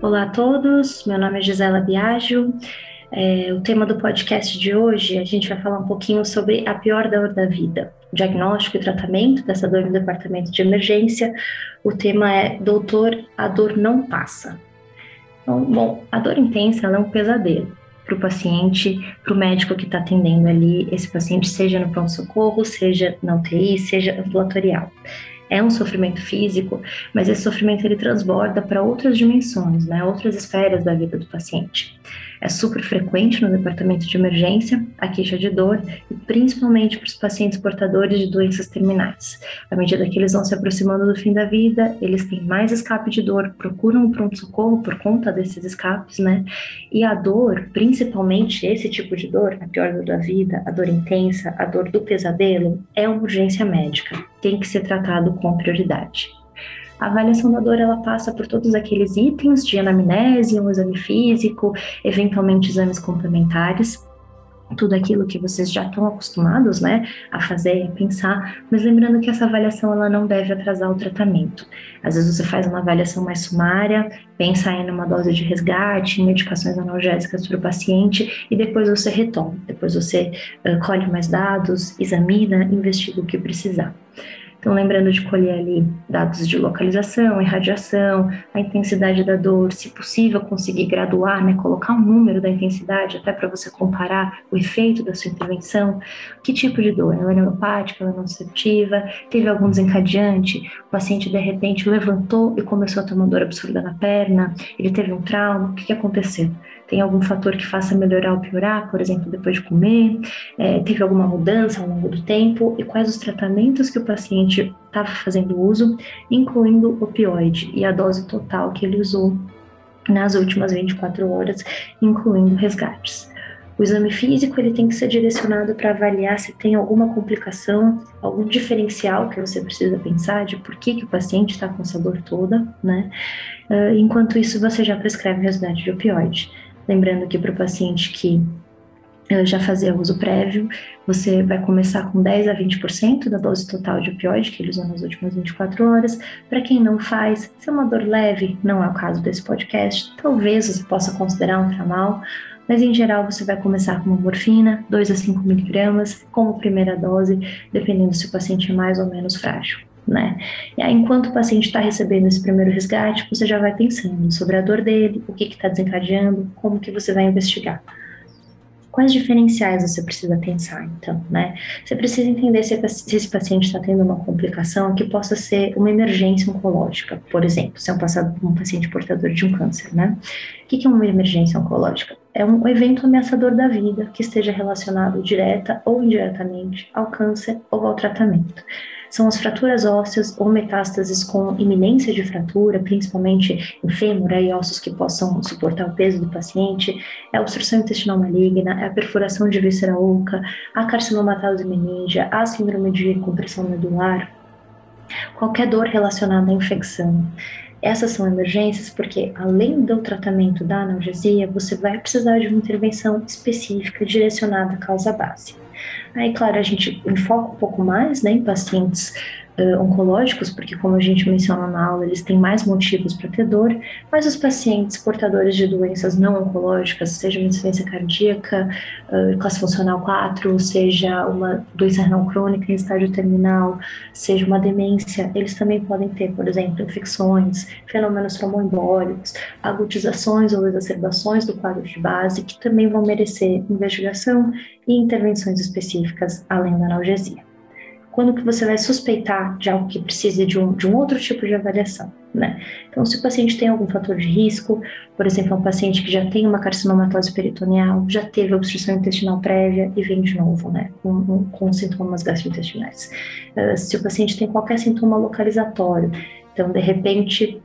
Olá a todos, meu nome é Gisela Biagio. É, o tema do podcast de hoje, a gente vai falar um pouquinho sobre a pior dor da vida, diagnóstico e tratamento dessa dor no departamento de emergência. O tema é Doutor, a dor não passa. Então, bom, a dor intensa é um pesadelo para o paciente, para o médico que está atendendo ali esse paciente, seja no pronto-socorro, seja na UTI, seja ambulatorial é um sofrimento físico, mas esse sofrimento ele transborda para outras dimensões, né, outras esferas da vida do paciente. É super frequente no departamento de emergência a queixa de dor, e principalmente para os pacientes portadores de doenças terminais. À medida que eles vão se aproximando do fim da vida, eles têm mais escape de dor, procuram o pronto-socorro por conta desses escapes, né? E a dor, principalmente esse tipo de dor, a pior dor da vida, a dor intensa, a dor do pesadelo, é uma urgência médica, tem que ser tratado com prioridade. A avaliação da dor ela passa por todos aqueles itens de anamnese, um exame físico, eventualmente exames complementares, tudo aquilo que vocês já estão acostumados, né, a fazer, a pensar, mas lembrando que essa avaliação ela não deve atrasar o tratamento. Às vezes você faz uma avaliação mais sumária, pensa em uma dose de resgate, medicações analgésicas para o paciente e depois você retoma, depois você uh, colhe mais dados, examina, investiga o que precisar. Então, lembrando de colher ali dados de localização, irradiação, a intensidade da dor, se possível conseguir graduar, né, colocar um número da intensidade até para você comparar o efeito da sua intervenção, que tipo de dor, ela é neuropática, ela é nociceptiva, teve algum desencadeante, o paciente de repente levantou e começou a ter uma dor absurda na perna, ele teve um trauma, o que, aconteceu? Tem algum fator que faça melhorar ou piorar, por exemplo, depois de comer? É, teve alguma mudança ao longo do tempo? E quais os tratamentos que o paciente estava fazendo uso, incluindo opioide e a dose total que ele usou nas últimas 24 horas, incluindo resgates. O exame físico ele tem que ser direcionado para avaliar se tem alguma complicação, algum diferencial que você precisa pensar de por que, que o paciente está com essa dor toda, né? Uh, enquanto isso, você já prescreve resgate de opioide. Lembrando que para o paciente que já fazia uso prévio, você vai começar com 10 a 20% da dose total de opioide que ele usou nas últimas 24 horas. Para quem não faz, se é uma dor leve, não é o caso desse podcast, talvez você possa considerar um tramal, mas em geral você vai começar com uma morfina, 2 a 5 miligramas, como primeira dose, dependendo se o paciente é mais ou menos frágil né? E aí, enquanto o paciente está recebendo esse primeiro resgate, você já vai pensando sobre a dor dele, o que está desencadeando, como que você vai investigar. Quais diferenciais você precisa pensar, então, né? Você precisa entender se, esse paciente está tendo uma complicação que possa ser uma emergência oncológica, por exemplo, se é um, paciente portador de um câncer, né? O que é uma emergência oncológica? É um evento ameaçador da vida que esteja relacionado direta ou indiretamente ao câncer ou ao tratamento são as fraturas ósseas ou metástases com iminência de fratura, principalmente em fêmur e ossos que possam suportar o peso do paciente, é a obstrução intestinal maligna, é a perfuração de víscera oca, a carcinomatose meningia, a síndrome de compressão medular, qualquer dor relacionada à infecção. Essas são emergências porque, além do tratamento da analgesia, você vai precisar de uma intervenção específica direcionada à causa base. Aí, claro, a gente enfoca um pouco mais né, em pacientes uh, oncológicos, porque, como a gente mencionou na aula, eles têm mais motivos para ter dor, mas os pacientes portadores de doenças não oncológicas, seja uma insuficiência cardíaca, uh, classe funcional 4, seja uma doença renal crônica em estágio terminal, seja uma demência, eles também podem ter, por exemplo, infecções, fenômenos tromboembólicos, agutizações ou exacerbações do quadro de base, que também vão merecer investigação e intervenções específicas além da analgesia quando que você vai suspeitar de algo que precise de um, de um outro tipo de avaliação, né? Então, se o paciente tem algum fator de risco, por exemplo, um paciente que já tem uma carcinomatose peritoneal, já teve obstrução intestinal prévia e vem de novo, né, com, com sintomas gastrointestinais. Uh, se o paciente tem qualquer sintoma localizatório, então, de repente,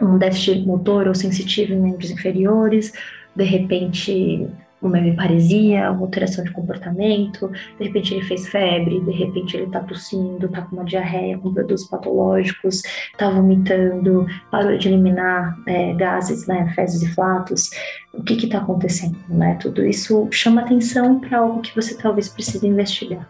um déficit motor ou sensitivo em membros inferiores, de repente uma hemiparesia, uma alteração de comportamento, de repente ele fez febre, de repente ele tá tossindo, tá com uma diarreia, com produtos patológicos, tá vomitando, parou de eliminar é, gases, né, fezes e flatos, o que que tá acontecendo, né? Tudo isso chama atenção para algo que você talvez precise investigar.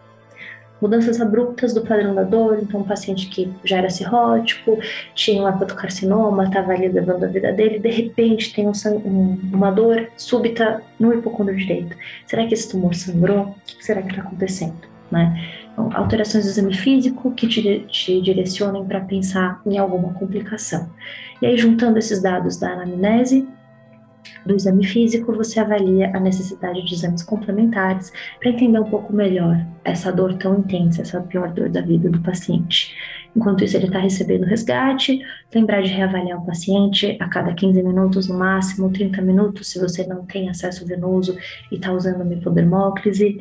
Mudanças abruptas do padrão da dor, então um paciente que já era cirrótico, tinha um hepatocarcinoma, estava ali levando a vida dele, de repente tem um, um, uma dor súbita no hipocôndrio direito. Será que esse tumor sangrou? O que será que está acontecendo? Né? Então, alterações do exame físico que te, te direcionem para pensar em alguma complicação. E aí, juntando esses dados da anamnese, do exame físico, você avalia a necessidade de exames complementares para entender um pouco melhor essa dor tão intensa, essa pior dor da vida do paciente. Enquanto isso, ele está recebendo resgate, lembrar de reavaliar o paciente a cada 15 minutos, no máximo 30 minutos, se você não tem acesso venoso e está usando a mipodermóclise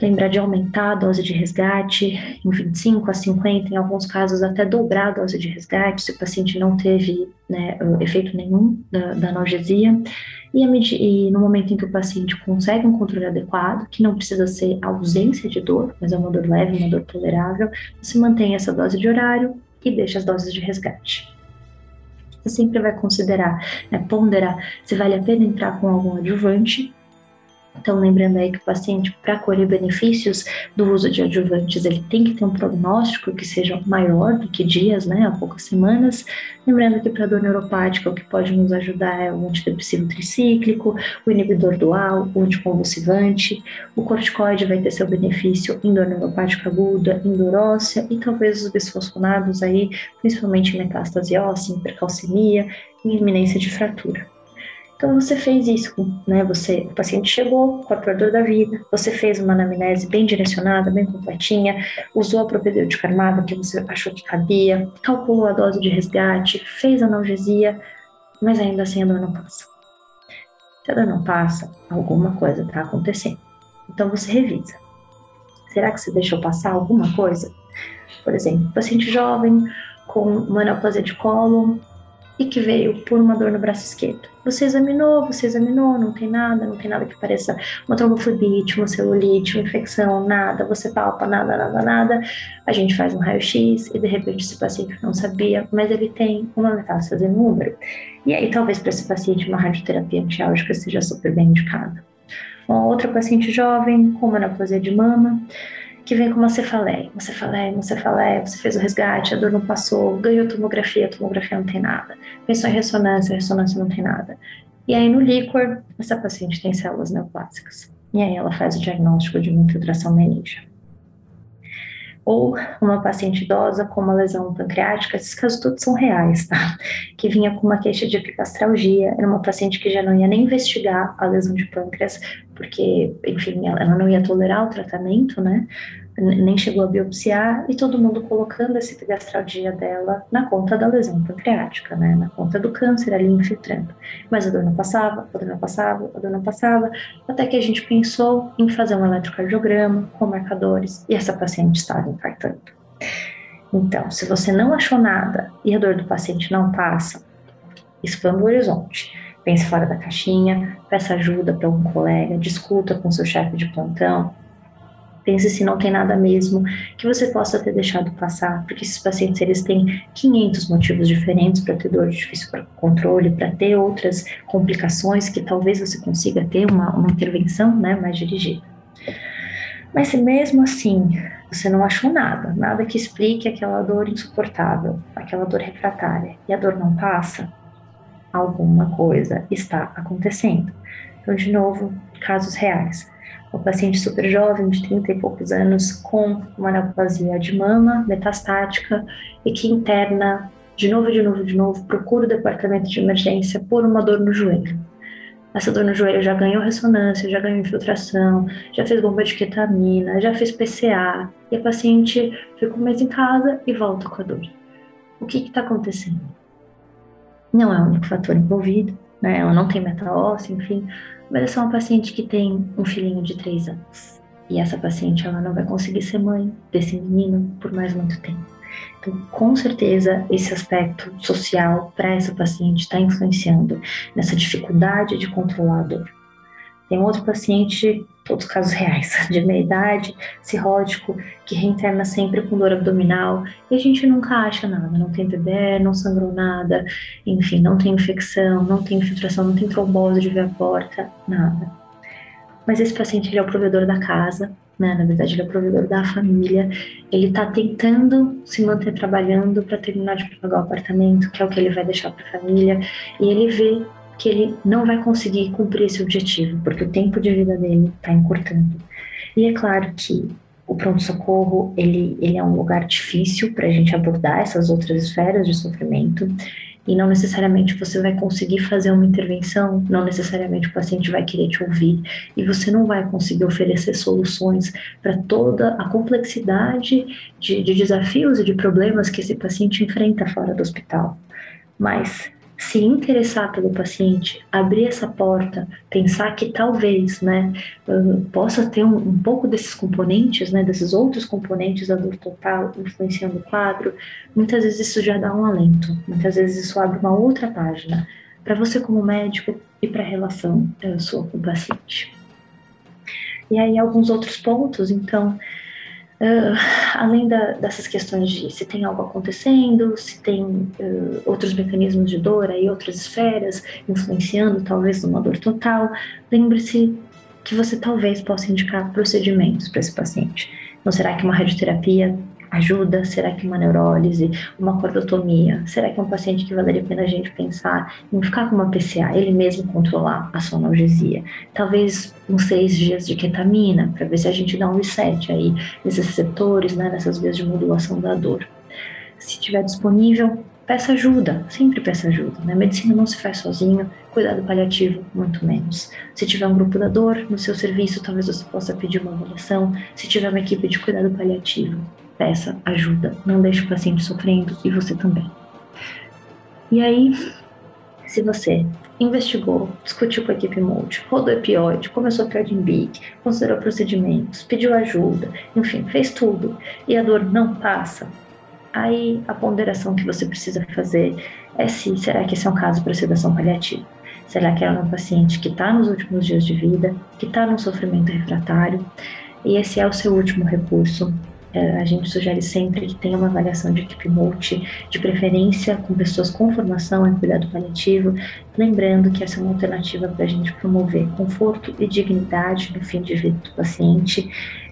lembrar de aumentar a dose de resgate em 25 a 50, em alguns casos até dobrar a dose de resgate, se o paciente não teve né, efeito nenhum da, da analgesia. E, e, no momento em que o paciente consegue um controle adequado, que não precisa ser ausência de dor, mas é uma dor leve, uma dor tolerável, você mantém essa dose de horário e deixa as doses de resgate. Você sempre vai considerar, né, ponderar se vale a pena entrar com algum adjuvante então, lembrando aí que o paciente, para colher benefícios do uso de adjuvantes, ele tem que ter um prognóstico que seja maior do que dias, né, a poucas semanas. Lembrando que para dor neuropática, o que pode nos ajudar é o antidepressivo tricíclico, o inibidor dual, o anticonvulsivante. O corticoide vai ter seu benefício em dor neuropática aguda, em dor óssea e talvez os bisfosfonados aí, principalmente em metástase óssea, em hipercalcemia, em iminência de fratura. Então você fez isso, né? Você, o paciente chegou com a dor da vida, você fez uma anamnese bem direcionada, bem completinha, usou a propedêutica armada que você achou que cabia, calculou a dose de resgate, fez analgesia, mas ainda assim a dor não passa. Se a dor não passa, alguma coisa está acontecendo. Então você revisa. Será que você deixou passar alguma coisa? Por exemplo, paciente jovem com uma neoplasia de colo, e que veio por uma dor no braço esquerdo. Você examinou, você examinou, não tem nada, não tem nada que pareça uma tromboflebite, uma celulite, uma infecção, nada, você palpa, nada, nada, nada. A gente faz um raio-x e de repente esse paciente não sabia, mas ele tem uma metástase no úmero. E aí talvez para esse paciente uma radioterapia antiálgica seja super bem indicada. Uma outra paciente jovem com uma neoplasia de mama, que vem com uma cefaleia, uma cefaleia, uma cefaleia, você fez o resgate, a dor não passou, ganhou tomografia, a tomografia não tem nada, pensou em ressonância, a ressonância não tem nada. E aí no líquor, essa paciente tem células neoplásicas. E aí ela faz o diagnóstico de uma infiltração meningia. Ou uma paciente idosa com uma lesão pancreática, esses casos todos são reais, tá? Que vinha com uma queixa de epigastralgia, era uma paciente que já não ia nem investigar a lesão de pâncreas, porque, enfim, ela não ia tolerar o tratamento, né? Nem chegou a biopsiar, e todo mundo colocando esse epigastralgia dela na conta da lesão pancreática, né? Na conta do câncer ali infiltrando. Mas a dor não passava, a dor não passava, a dor não passava, até que a gente pensou em fazer um eletrocardiograma com marcadores, e essa paciente estava infartando. Então, se você não achou nada e a dor do paciente não passa, expanda o horizonte pense fora da caixinha, peça ajuda para algum colega, discuta com seu chefe de plantão, pense se não tem nada mesmo que você possa ter deixado passar, porque esses pacientes eles têm 500 motivos diferentes para ter dor difícil controle, para ter outras complicações que talvez você consiga ter uma, uma intervenção né, mais dirigida. Mas se mesmo assim você não achou nada, nada que explique aquela dor insuportável, aquela dor refratária, e a dor não passa, alguma coisa está acontecendo. Então, de novo, casos reais. O paciente super jovem, de 30 e poucos anos, com uma neoplasia de mama metastática e que interna de novo, de novo, de novo, procura o departamento de emergência por uma dor no joelho. Essa dor no joelho já ganhou ressonância, já ganhou infiltração, já fez bomba de ketamina, já fez PCA, e a paciente fica um mês em casa e volta com a dor. O que está acontecendo? não é o único fator envolvido, né? Ela não tem meta óssea, enfim, mas é só uma paciente que tem um filhinho de três anos. E essa paciente, ela não vai conseguir ser mãe desse menino por mais muito tempo. Então, com certeza, esse aspecto social para essa paciente está influenciando nessa dificuldade de controlar a dor. Tem outro paciente, todos casos reais, de meia idade, cirrótico, que reinterna sempre com dor abdominal e a gente nunca acha nada, não tem bebê, não sangrou nada, enfim, não tem infecção, não tem infiltração, não tem trombose de via porta, nada. Mas esse paciente ele é o provedor da casa né? Na verdade, ele é o provedor da família. Ele está tentando se manter trabalhando para terminar de pagar o apartamento, que é o que ele vai deixar para a família, e ele vê que ele não vai conseguir cumprir esse objetivo, porque o tempo de vida dele está encurtando. E é claro que o pronto-socorro ele, ele é um lugar difícil para a gente abordar essas outras esferas de sofrimento e não necessariamente você vai conseguir fazer uma intervenção, não necessariamente o paciente vai querer te ouvir e você não vai conseguir oferecer soluções para toda a complexidade de, de desafios e de problemas que esse paciente enfrenta fora do hospital. Mas se interessar pelo paciente, abrir essa porta, pensar que talvez, né, possa ter um, um, pouco desses componentes, né, desses outros componentes da dor total influenciando o quadro, muitas vezes isso já dá um alento, muitas vezes isso abre uma outra página para você como médico e para a relação uh, sua com o paciente. E aí alguns outros pontos, então, Uh, além da, dessas questões de se tem algo acontecendo, se tem uh, outros mecanismos de dor aí, outras esferas influenciando talvez numa dor total, lembre-se que você talvez possa indicar procedimentos para esse paciente. Então, será que uma radioterapia ajuda? Será que uma neurólise, uma cordotomia? Será que é um paciente que valeria a pena a gente pensar em ficar com uma PCA, ele mesmo controlar a sua analgesia? Talvez uns seis dias de ketamina, para ver se a gente dá um reset aí nesses receptores, né, nessas vias de modulação da dor. Se estiver disponível, peça ajuda, sempre peça ajuda. Né? A medicina não se faz sozinho, cuidado paliativo, muito menos. Se tiver um grupo da dor no seu serviço, talvez você possa pedir uma avaliação. Se tiver uma equipe de cuidado paliativo, peça ajuda, não deixe o paciente sofrendo e você também. E aí, se você investigou, discutiu com a equipe multi, rodou opioide, começou a Bic, considerou procedimentos, pediu ajuda, enfim, fez tudo e a dor não passa, aí a ponderação que você precisa fazer é se será que esse é um caso para sedação paliativa? Será que é um paciente que está nos últimos dias de vida, que está num sofrimento refratário, e esse é o seu último recurso a gente sugere sempre que tenha uma avaliação de equipe multi, de preferência com pessoas com formação em cuidado paliativo, lembrando que essa é uma alternativa para a gente promover conforto e dignidade no fim de vida do paciente,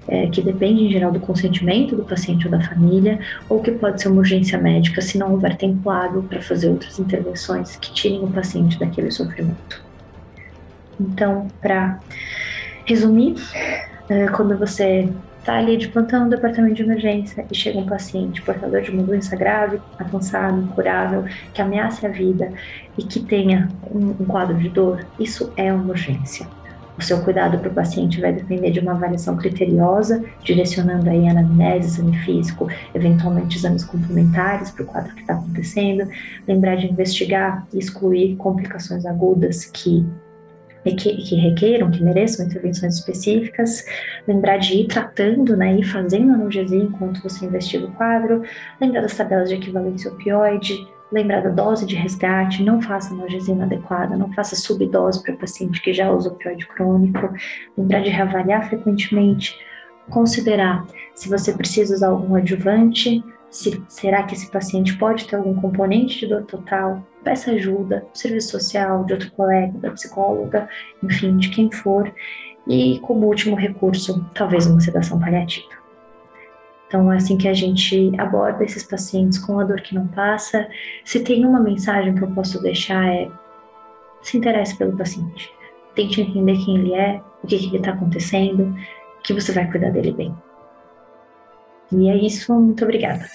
é, que depende em geral do consentimento do paciente ou da família, ou que pode ser uma urgência médica se não houver tempo hábil para fazer outras intervenções que tirem o paciente daquele sofrimento. Então, para resumir, é, quando você está ali de plantão no departamento de emergência e chega um paciente portador de uma doença grave, avançada, incurável, que ameace a vida e que tenha um, um quadro de dor, isso é uma urgência. O seu cuidado para o paciente vai depender de uma avaliação criteriosa, direcionando aí anamnese, exame físico, eventualmente exames complementares para o quadro que está acontecendo. Lembrar de investigar e excluir complicações agudas que que, que requeram, que mereçam intervenções específicas, lembrar de ir tratando, né, ir fazendo analgesia enquanto você investiga o quadro, lembrar das tabelas de equivalência opioide, lembrar da dose de resgate, não faça analgesia inadequada, não faça subdose para paciente que já usa opioide crônico, lembrar de reavaliar frequentemente, considerar se você precisa usar algum adjuvante, se, será que esse paciente pode ter algum componente de dor total? Peça ajuda do serviço social, de outro colega, da psicóloga, enfim, de quem for. E como último recurso, talvez uma sedação paliativa. Então, é assim que a gente aborda esses pacientes com a dor que não passa. Se tem uma mensagem que eu posso deixar é se interesse pelo paciente. Tente entender quem ele é, o que, que está acontecendo, que você vai cuidar dele bem. E é isso, muito obrigada.